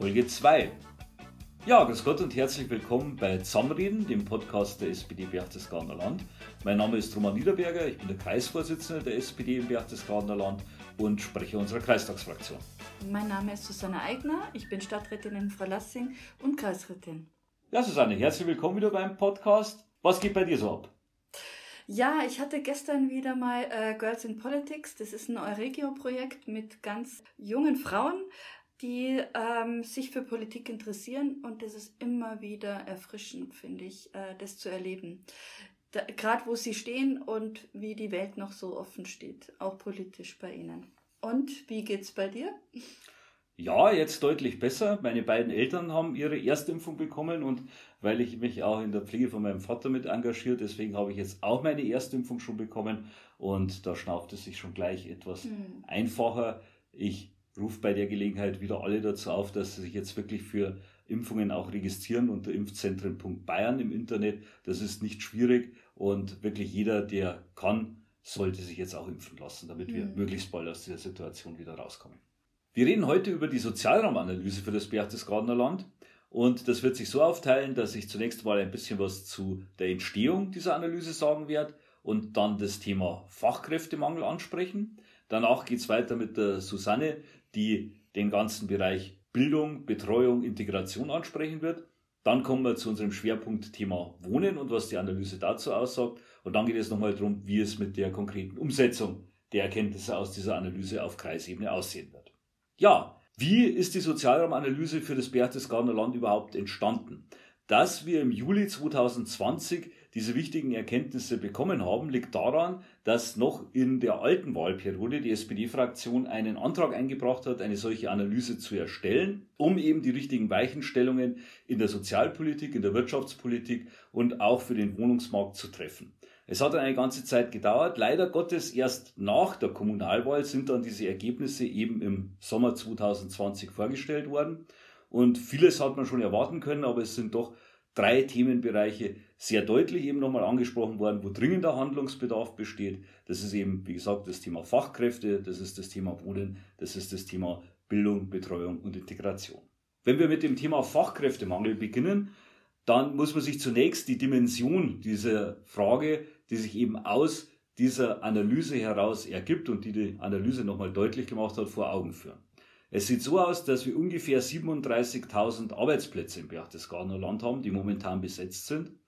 Folge 2. Ja, grüß Gott und herzlich willkommen bei Zusammenreden, dem Podcast der SPD Berchtesgadener Land. Mein Name ist Roman Niederberger, ich bin der Kreisvorsitzende der SPD im Berchtesgadener Land und Sprecher unserer Kreistagsfraktion. Mein Name ist Susanne Eigner, ich bin Stadträtin in Freilassing und Kreisrätin. Ja, Susanne, herzlich willkommen wieder beim Podcast. Was geht bei dir so ab? Ja, ich hatte gestern wieder mal äh, Girls in Politics. Das ist ein Euregio-Projekt mit ganz jungen Frauen, die ähm, sich für Politik interessieren und das ist immer wieder erfrischend, finde ich, äh, das zu erleben. Gerade wo sie stehen und wie die Welt noch so offen steht, auch politisch bei ihnen. Und wie geht's bei dir? Ja, jetzt deutlich besser. Meine beiden Eltern haben ihre Erstimpfung bekommen und weil ich mich auch in der Pflege von meinem Vater mit engagiert, deswegen habe ich jetzt auch meine Erstimpfung schon bekommen und da schnauft es sich schon gleich etwas hm. einfacher. Ich rufe bei der Gelegenheit wieder alle dazu auf, dass sie sich jetzt wirklich für Impfungen auch registrieren unter impfzentren.bayern im Internet. Das ist nicht schwierig und wirklich jeder, der kann, sollte sich jetzt auch impfen lassen, damit wir mhm. möglichst bald aus dieser Situation wieder rauskommen. Wir reden heute über die Sozialraumanalyse für das Berchtesgadener Land. Und das wird sich so aufteilen, dass ich zunächst mal ein bisschen was zu der Entstehung dieser Analyse sagen werde und dann das Thema Fachkräftemangel ansprechen. Danach geht es weiter mit der Susanne, die den ganzen Bereich Bildung, Betreuung, Integration ansprechen wird. Dann kommen wir zu unserem Schwerpunktthema Wohnen und was die Analyse dazu aussagt. Und dann geht es nochmal darum, wie es mit der konkreten Umsetzung der Erkenntnisse aus dieser Analyse auf Kreisebene aussehen wird. Ja, wie ist die Sozialraumanalyse für das Berchtesgadener Land überhaupt entstanden? Dass wir im Juli 2020 diese wichtigen Erkenntnisse bekommen haben, liegt daran, dass noch in der alten Wahlperiode die SPD-Fraktion einen Antrag eingebracht hat, eine solche Analyse zu erstellen, um eben die richtigen Weichenstellungen in der Sozialpolitik, in der Wirtschaftspolitik und auch für den Wohnungsmarkt zu treffen. Es hat eine ganze Zeit gedauert. Leider Gottes erst nach der Kommunalwahl sind dann diese Ergebnisse eben im Sommer 2020 vorgestellt worden. Und vieles hat man schon erwarten können, aber es sind doch drei Themenbereiche sehr deutlich eben nochmal angesprochen worden, wo dringender Handlungsbedarf besteht. Das ist eben, wie gesagt, das Thema Fachkräfte, das ist das Thema Wohnen, das ist das Thema Bildung, Betreuung und Integration. Wenn wir mit dem Thema Fachkräftemangel beginnen, dann muss man sich zunächst die Dimension dieser Frage, die sich eben aus dieser Analyse heraus ergibt und die die Analyse nochmal deutlich gemacht hat, vor Augen führen. Es sieht so aus, dass wir ungefähr 37.000 Arbeitsplätze im Berchtesgadener Land haben, die momentan besetzt sind.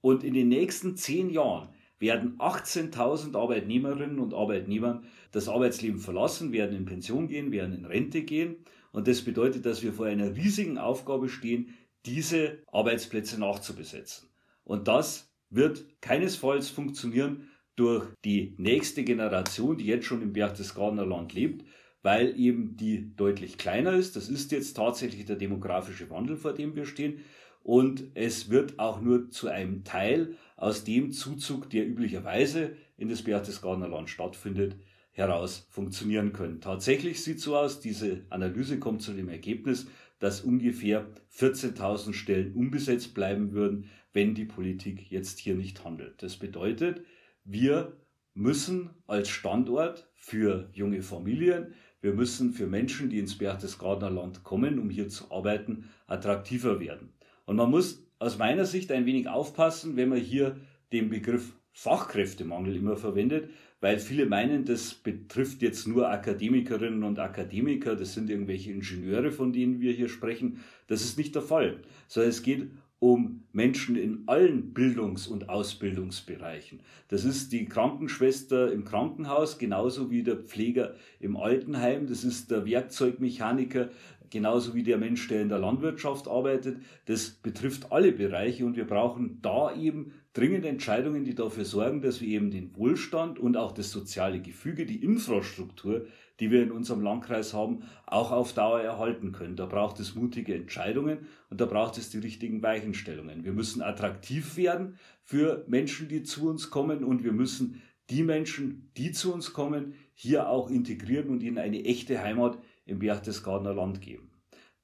Und in den nächsten zehn Jahren werden 18.000 Arbeitnehmerinnen und Arbeitnehmer das Arbeitsleben verlassen, werden in Pension gehen, werden in Rente gehen. Und das bedeutet, dass wir vor einer riesigen Aufgabe stehen, diese Arbeitsplätze nachzubesetzen. Und das wird keinesfalls funktionieren durch die nächste Generation, die jetzt schon im Berchtesgadener Land lebt, weil eben die deutlich kleiner ist. Das ist jetzt tatsächlich der demografische Wandel, vor dem wir stehen. Und es wird auch nur zu einem Teil aus dem Zuzug, der üblicherweise in das Berchtesgadener Land stattfindet, heraus funktionieren können. Tatsächlich sieht so aus, diese Analyse kommt zu dem Ergebnis, dass ungefähr 14.000 Stellen unbesetzt bleiben würden, wenn die Politik jetzt hier nicht handelt. Das bedeutet, wir müssen als Standort für junge Familien, wir müssen für Menschen, die ins Berchtesgadener Land kommen, um hier zu arbeiten, attraktiver werden. Und man muss aus meiner Sicht ein wenig aufpassen, wenn man hier den Begriff Fachkräftemangel immer verwendet, weil viele meinen, das betrifft jetzt nur Akademikerinnen und Akademiker, das sind irgendwelche Ingenieure, von denen wir hier sprechen. Das ist nicht der Fall, sondern es geht um Menschen in allen Bildungs- und Ausbildungsbereichen. Das ist die Krankenschwester im Krankenhaus, genauso wie der Pfleger im Altenheim, das ist der Werkzeugmechaniker, genauso wie der Mensch, der in der Landwirtschaft arbeitet. Das betrifft alle Bereiche und wir brauchen da eben dringend Entscheidungen, die dafür sorgen, dass wir eben den Wohlstand und auch das soziale Gefüge, die Infrastruktur, die wir in unserem Landkreis haben, auch auf Dauer erhalten können. Da braucht es mutige Entscheidungen und da braucht es die richtigen Weichenstellungen. Wir müssen attraktiv werden für Menschen, die zu uns kommen und wir müssen die Menschen, die zu uns kommen, hier auch integrieren und ihnen eine echte Heimat im Berchtesgadener Land geben.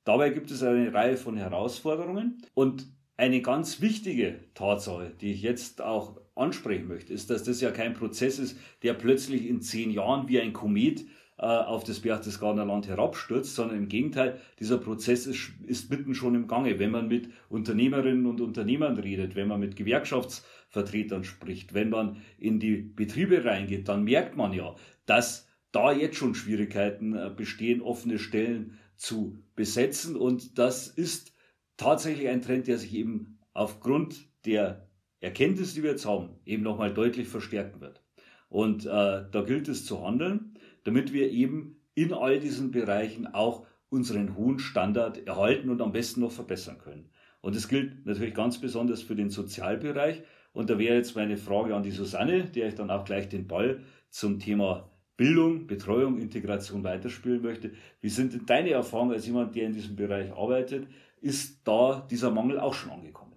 Dabei gibt es eine Reihe von Herausforderungen und eine ganz wichtige Tatsache, die ich jetzt auch ansprechen möchte, ist, dass das ja kein Prozess ist, der plötzlich in zehn Jahren wie ein Komet äh, auf das Berchtesgadener Land herabstürzt, sondern im Gegenteil, dieser Prozess ist, ist mitten schon im Gange. Wenn man mit Unternehmerinnen und Unternehmern redet, wenn man mit Gewerkschaftsvertretern spricht, wenn man in die Betriebe reingeht, dann merkt man ja, dass da jetzt schon Schwierigkeiten äh, bestehen, offene Stellen zu besetzen. Und das ist tatsächlich ein Trend, der sich eben aufgrund der Erkenntnis, die wir jetzt haben, eben nochmal deutlich verstärken wird. Und äh, da gilt es zu handeln, damit wir eben in all diesen Bereichen auch unseren hohen Standard erhalten und am besten noch verbessern können. Und es gilt natürlich ganz besonders für den Sozialbereich. Und da wäre jetzt meine Frage an die Susanne, der ich dann auch gleich den Ball zum Thema Bildung, Betreuung, Integration weiterspielen möchte. Wie sind denn deine Erfahrungen als jemand, der in diesem Bereich arbeitet? Ist da dieser Mangel auch schon angekommen?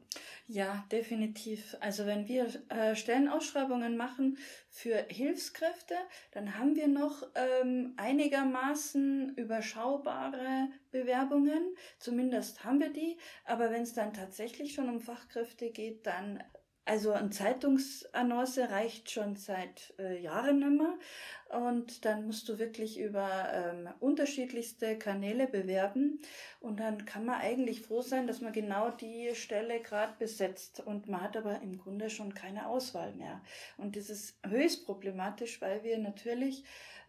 Ja, definitiv. Also wenn wir äh, Stellenausschreibungen machen für Hilfskräfte, dann haben wir noch ähm, einigermaßen überschaubare Bewerbungen. Zumindest haben wir die. Aber wenn es dann tatsächlich schon um Fachkräfte geht, dann also eine Zeitungsannonce reicht schon seit äh, Jahren nimmer und dann musst du wirklich über ähm, unterschiedlichste Kanäle bewerben. Und dann kann man eigentlich froh sein, dass man genau die Stelle gerade besetzt. Und man hat aber im Grunde schon keine Auswahl mehr. Und das ist höchst problematisch, weil wir natürlich,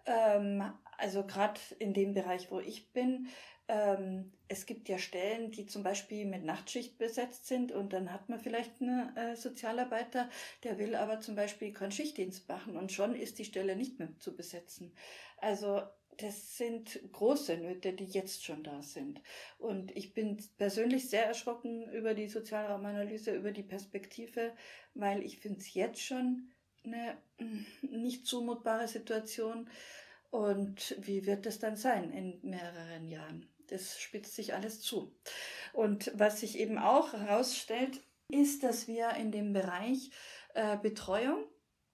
ähm, also gerade in dem Bereich, wo ich bin, ähm, es gibt ja Stellen, die zum Beispiel mit Nachtschicht besetzt sind und dann hat man vielleicht einen äh, Sozialarbeiter, der will aber zum Beispiel keinen Schichtdienst machen und schon ist die Stelle nicht mehr zu besetzen. Also das sind große Nöte, die jetzt schon da sind. Und ich bin persönlich sehr erschrocken über die Sozialraumanalyse, über die Perspektive, weil ich finde es jetzt schon eine mm, nicht zumutbare Situation. Und wie wird es dann sein in mehreren Jahren? Das spitzt sich alles zu. Und was sich eben auch herausstellt, ist, dass wir in dem Bereich äh, Betreuung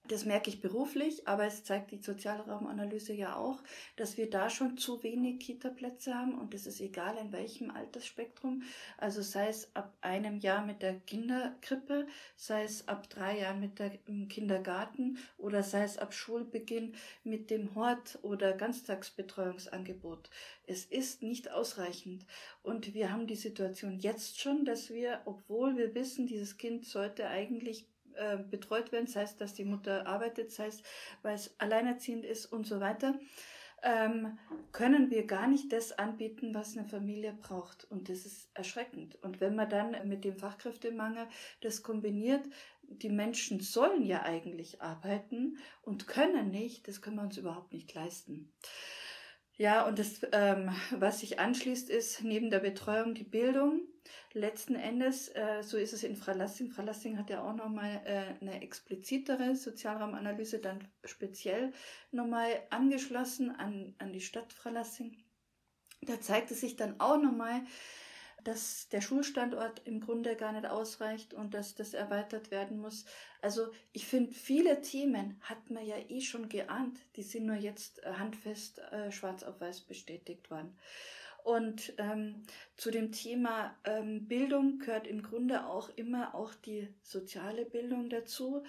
das merke ich beruflich, aber es zeigt die Sozialraumanalyse ja auch, dass wir da schon zu wenig Kita-Plätze haben und das ist egal in welchem Altersspektrum. Also sei es ab einem Jahr mit der Kinderkrippe, sei es ab drei Jahren mit dem Kindergarten oder sei es ab Schulbeginn mit dem Hort oder Ganztagsbetreuungsangebot. Es ist nicht ausreichend und wir haben die Situation jetzt schon, dass wir, obwohl wir wissen, dieses Kind sollte eigentlich äh, betreut werden, sei es, dass die Mutter arbeitet, sei es, weil es alleinerziehend ist und so weiter, ähm, können wir gar nicht das anbieten, was eine Familie braucht. Und das ist erschreckend. Und wenn man dann mit dem Fachkräftemangel das kombiniert, die Menschen sollen ja eigentlich arbeiten und können nicht, das können wir uns überhaupt nicht leisten. Ja, und das, ähm, was sich anschließt, ist neben der Betreuung die Bildung. Letzten Endes, äh, so ist es in Fralassing. Fralassing hat ja auch nochmal äh, eine explizitere Sozialraumanalyse dann speziell nochmal angeschlossen an, an die Stadt Fralassing. Da zeigte sich dann auch nochmal, dass der Schulstandort im Grunde gar nicht ausreicht und dass das erweitert werden muss. Also ich finde, viele Themen hat man ja eh schon geahnt, die sind nur jetzt äh, handfest äh, schwarz auf weiß bestätigt worden. Und ähm, zu dem Thema ähm, Bildung gehört im Grunde auch immer auch die soziale Bildung dazu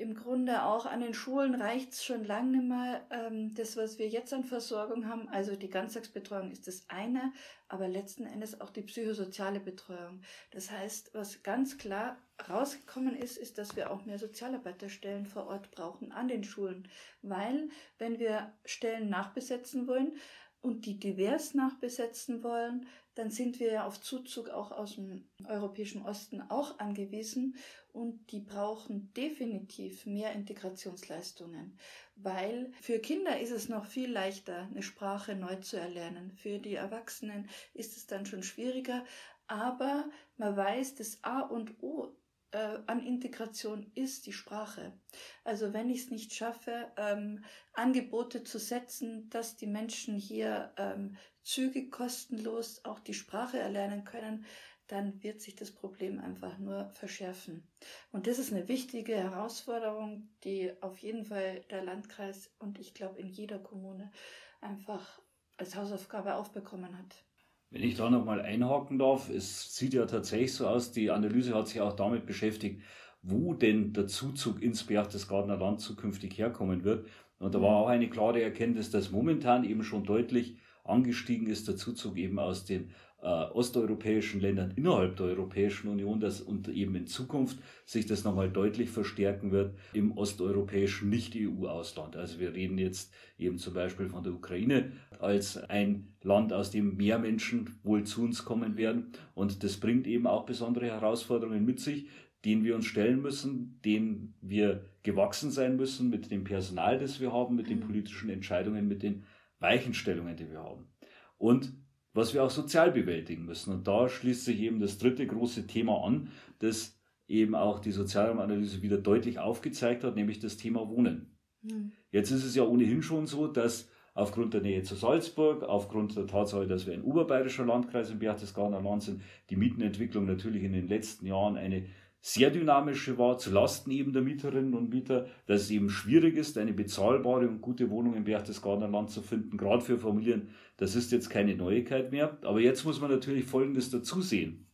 im Grunde auch an den Schulen reicht es schon lange nicht mehr. Ähm, das, was wir jetzt an Versorgung haben, also die Ganztagsbetreuung ist das eine, aber letzten Endes auch die psychosoziale Betreuung. Das heißt, was ganz klar rausgekommen ist, ist, dass wir auch mehr Sozialarbeiterstellen vor Ort brauchen an den Schulen. Weil, wenn wir Stellen nachbesetzen wollen, und die divers nachbesetzen wollen, dann sind wir ja auf Zuzug auch aus dem europäischen Osten auch angewiesen und die brauchen definitiv mehr Integrationsleistungen, weil für Kinder ist es noch viel leichter, eine Sprache neu zu erlernen. Für die Erwachsenen ist es dann schon schwieriger, aber man weiß, das A und O an Integration ist die Sprache. Also wenn ich es nicht schaffe, ähm, Angebote zu setzen, dass die Menschen hier ähm, zügig kostenlos auch die Sprache erlernen können, dann wird sich das Problem einfach nur verschärfen. Und das ist eine wichtige Herausforderung, die auf jeden Fall der Landkreis und ich glaube in jeder Kommune einfach als Hausaufgabe aufbekommen hat. Wenn ich da nochmal einhaken darf, es sieht ja tatsächlich so aus, die Analyse hat sich auch damit beschäftigt, wo denn der Zuzug ins Berchtesgadener Land zukünftig herkommen wird. Und da war auch eine klare Erkenntnis, dass momentan eben schon deutlich angestiegen ist, der Zuzug eben aus den äh, osteuropäischen Ländern innerhalb der Europäischen Union, dass und eben in Zukunft sich das nochmal deutlich verstärken wird im osteuropäischen Nicht-EU-Ausland. Also wir reden jetzt eben zum Beispiel von der Ukraine als ein Land, aus dem mehr Menschen wohl zu uns kommen werden. Und das bringt eben auch besondere Herausforderungen mit sich, denen wir uns stellen müssen, denen wir gewachsen sein müssen mit dem Personal, das wir haben, mit den mhm. politischen Entscheidungen, mit den Weichenstellungen, die wir haben. Und was wir auch sozial bewältigen müssen. Und da schließt sich eben das dritte große Thema an, das eben auch die Sozialraumanalyse wieder deutlich aufgezeigt hat, nämlich das Thema Wohnen. Mhm. Jetzt ist es ja ohnehin schon so, dass aufgrund der Nähe zu Salzburg, aufgrund der Tatsache, dass wir ein oberbayerischer Landkreis im Berchtesgadener Land sind, die Mietenentwicklung natürlich in den letzten Jahren eine sehr dynamische war, zulasten eben der Mieterinnen und Mieter, dass es eben schwierig ist, eine bezahlbare und gute Wohnung im Berchtesgadener Land zu finden, gerade für Familien. Das ist jetzt keine Neuigkeit mehr. Aber jetzt muss man natürlich Folgendes dazu sehen.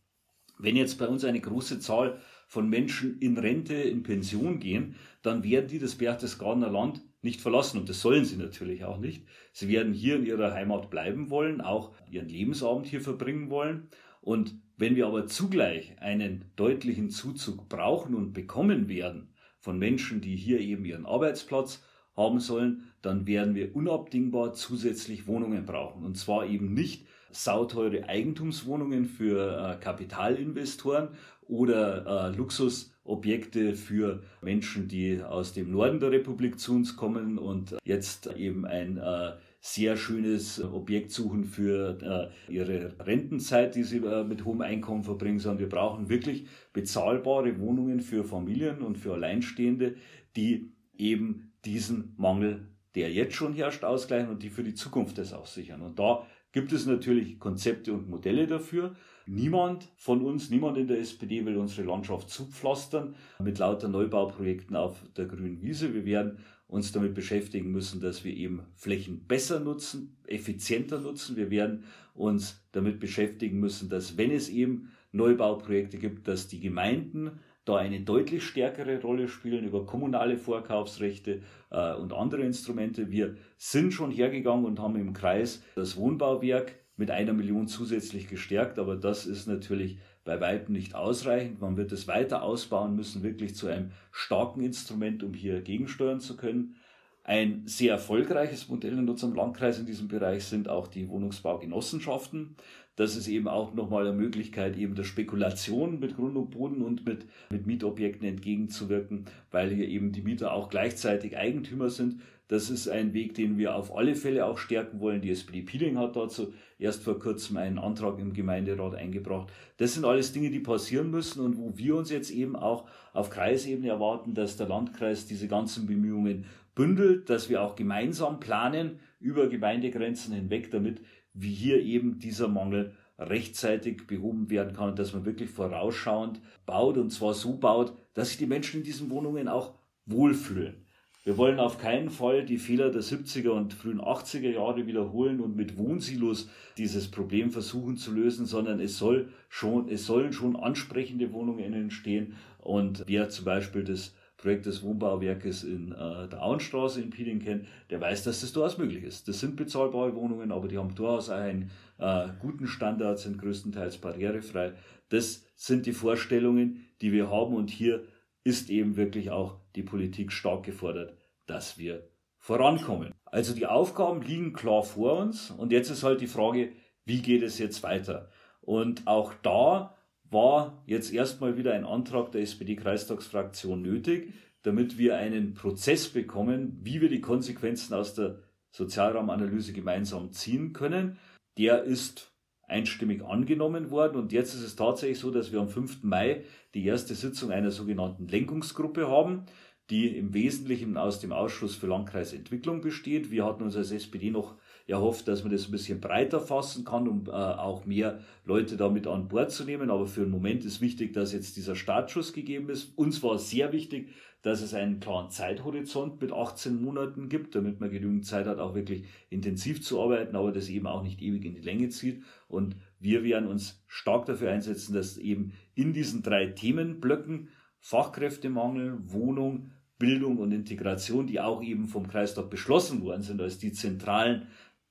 Wenn jetzt bei uns eine große Zahl von Menschen in Rente, in Pension gehen, dann werden die das Berchtesgadener Land nicht verlassen und das sollen sie natürlich auch nicht. Sie werden hier in ihrer Heimat bleiben wollen, auch ihren Lebensabend hier verbringen wollen und wenn wir aber zugleich einen deutlichen Zuzug brauchen und bekommen werden von Menschen, die hier eben ihren Arbeitsplatz haben sollen, dann werden wir unabdingbar zusätzlich Wohnungen brauchen. Und zwar eben nicht sauteure Eigentumswohnungen für äh, Kapitalinvestoren oder äh, Luxusobjekte für Menschen, die aus dem Norden der Republik zu uns kommen und jetzt eben ein äh, sehr schönes Objekt suchen für äh, ihre Rentenzeit, die sie äh, mit hohem Einkommen verbringen, sondern wir brauchen wirklich bezahlbare Wohnungen für Familien und für Alleinstehende, die eben diesen Mangel, der jetzt schon herrscht, ausgleichen und die für die Zukunft das auch sichern. Und da gibt es natürlich Konzepte und Modelle dafür. Niemand von uns, niemand in der SPD will unsere Landschaft zupflastern mit lauter Neubauprojekten auf der grünen Wiese. Wir werden uns damit beschäftigen müssen, dass wir eben Flächen besser nutzen, effizienter nutzen. Wir werden uns damit beschäftigen müssen, dass wenn es eben Neubauprojekte gibt, dass die Gemeinden da eine deutlich stärkere Rolle spielen über kommunale Vorkaufsrechte äh, und andere Instrumente. Wir sind schon hergegangen und haben im Kreis das Wohnbauwerk mit einer Million zusätzlich gestärkt, aber das ist natürlich bei weitem nicht ausreichend. Man wird es weiter ausbauen müssen, wirklich zu einem starken Instrument, um hier gegensteuern zu können. Ein sehr erfolgreiches Modell in unserem Landkreis in diesem Bereich sind auch die Wohnungsbaugenossenschaften. Das ist eben auch nochmal eine Möglichkeit, eben der Spekulation mit Grund und Boden und mit, mit Mietobjekten entgegenzuwirken, weil hier eben die Mieter auch gleichzeitig Eigentümer sind. Das ist ein Weg, den wir auf alle Fälle auch stärken wollen. Die SPD Peeling hat dazu erst vor kurzem einen Antrag im Gemeinderat eingebracht. Das sind alles Dinge, die passieren müssen und wo wir uns jetzt eben auch auf Kreisebene erwarten, dass der Landkreis diese ganzen Bemühungen bündelt, dass wir auch gemeinsam planen über Gemeindegrenzen hinweg, damit wie hier eben dieser Mangel rechtzeitig behoben werden kann dass man wirklich vorausschauend baut und zwar so baut, dass sich die Menschen in diesen Wohnungen auch wohlfühlen. Wir wollen auf keinen Fall die Fehler der 70er und frühen 80er Jahre wiederholen und mit Wohnsilos dieses Problem versuchen zu lösen, sondern es soll schon, es sollen schon ansprechende Wohnungen entstehen. Und wer zum Beispiel das Projekt des Wohnbauwerkes in äh, der Auenstraße in Pieling kennt, der weiß, dass das durchaus möglich ist. Das sind bezahlbare Wohnungen, aber die haben durchaus einen äh, guten Standard, sind größtenteils barrierefrei. Das sind die Vorstellungen, die wir haben und hier ist eben wirklich auch die Politik stark gefordert, dass wir vorankommen. Also die Aufgaben liegen klar vor uns und jetzt ist halt die Frage, wie geht es jetzt weiter? Und auch da war jetzt erstmal wieder ein Antrag der SPD-Kreistagsfraktion nötig, damit wir einen Prozess bekommen, wie wir die Konsequenzen aus der Sozialraumanalyse gemeinsam ziehen können. Der ist einstimmig angenommen worden. Und jetzt ist es tatsächlich so, dass wir am 5. Mai die erste Sitzung einer sogenannten Lenkungsgruppe haben, die im Wesentlichen aus dem Ausschuss für Landkreisentwicklung besteht. Wir hatten uns als SPD noch erhofft, dass man das ein bisschen breiter fassen kann, um äh, auch mehr Leute damit an Bord zu nehmen. Aber für den Moment ist wichtig, dass jetzt dieser Startschuss gegeben ist. Uns war sehr wichtig, dass es einen klaren Zeithorizont mit 18 Monaten gibt, damit man genügend Zeit hat, auch wirklich intensiv zu arbeiten, aber das eben auch nicht ewig in die Länge zieht. Und wir werden uns stark dafür einsetzen, dass eben in diesen drei Themenblöcken Fachkräftemangel, Wohnung, Bildung und Integration, die auch eben vom Kreistag beschlossen worden sind, als die zentralen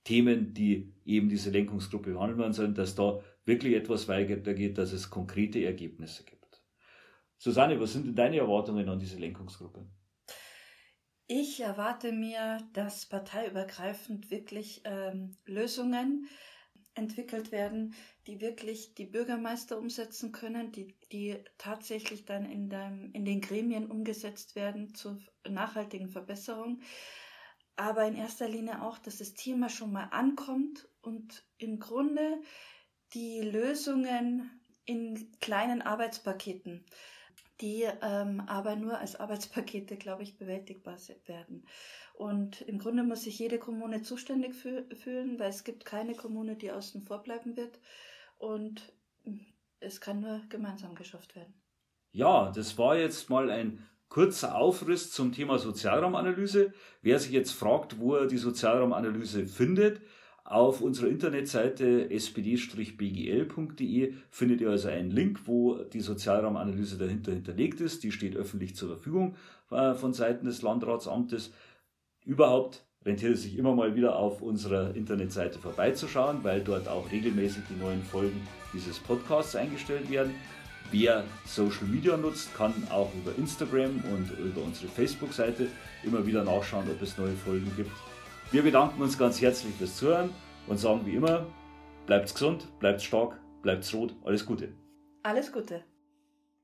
Themen, die eben diese Lenkungsgruppe behandeln werden sollen, dass da wirklich etwas weitergeht, dass es konkrete Ergebnisse gibt. Susanne, was sind denn deine Erwartungen an diese Lenkungsgruppe? Ich erwarte mir, dass parteiübergreifend wirklich ähm, Lösungen entwickelt werden, die wirklich die Bürgermeister umsetzen können, die, die tatsächlich dann in, dem, in den Gremien umgesetzt werden zur nachhaltigen Verbesserung. Aber in erster Linie auch, dass das Thema schon mal ankommt und im Grunde die Lösungen in kleinen Arbeitspaketen, die ähm, aber nur als Arbeitspakete, glaube ich, bewältigbar werden. Und im Grunde muss sich jede Kommune zuständig fühlen, weil es gibt keine Kommune, die außen vor bleiben wird. Und es kann nur gemeinsam geschafft werden. Ja, das war jetzt mal ein kurzer Aufriss zum Thema Sozialraumanalyse. Wer sich jetzt fragt, wo er die Sozialraumanalyse findet, auf unserer Internetseite spd-bgl.de findet ihr also einen Link, wo die Sozialraumanalyse dahinter hinterlegt ist. Die steht öffentlich zur Verfügung äh, von Seiten des Landratsamtes. Überhaupt rentiert es sich immer mal wieder auf unserer Internetseite vorbeizuschauen, weil dort auch regelmäßig die neuen Folgen dieses Podcasts eingestellt werden. Wer Social Media nutzt, kann auch über Instagram und über unsere Facebook-Seite immer wieder nachschauen, ob es neue Folgen gibt. Wir bedanken uns ganz herzlich fürs Zuhören und sagen wie immer, bleibt gesund, bleibt stark, bleibt rot, alles Gute. Alles Gute.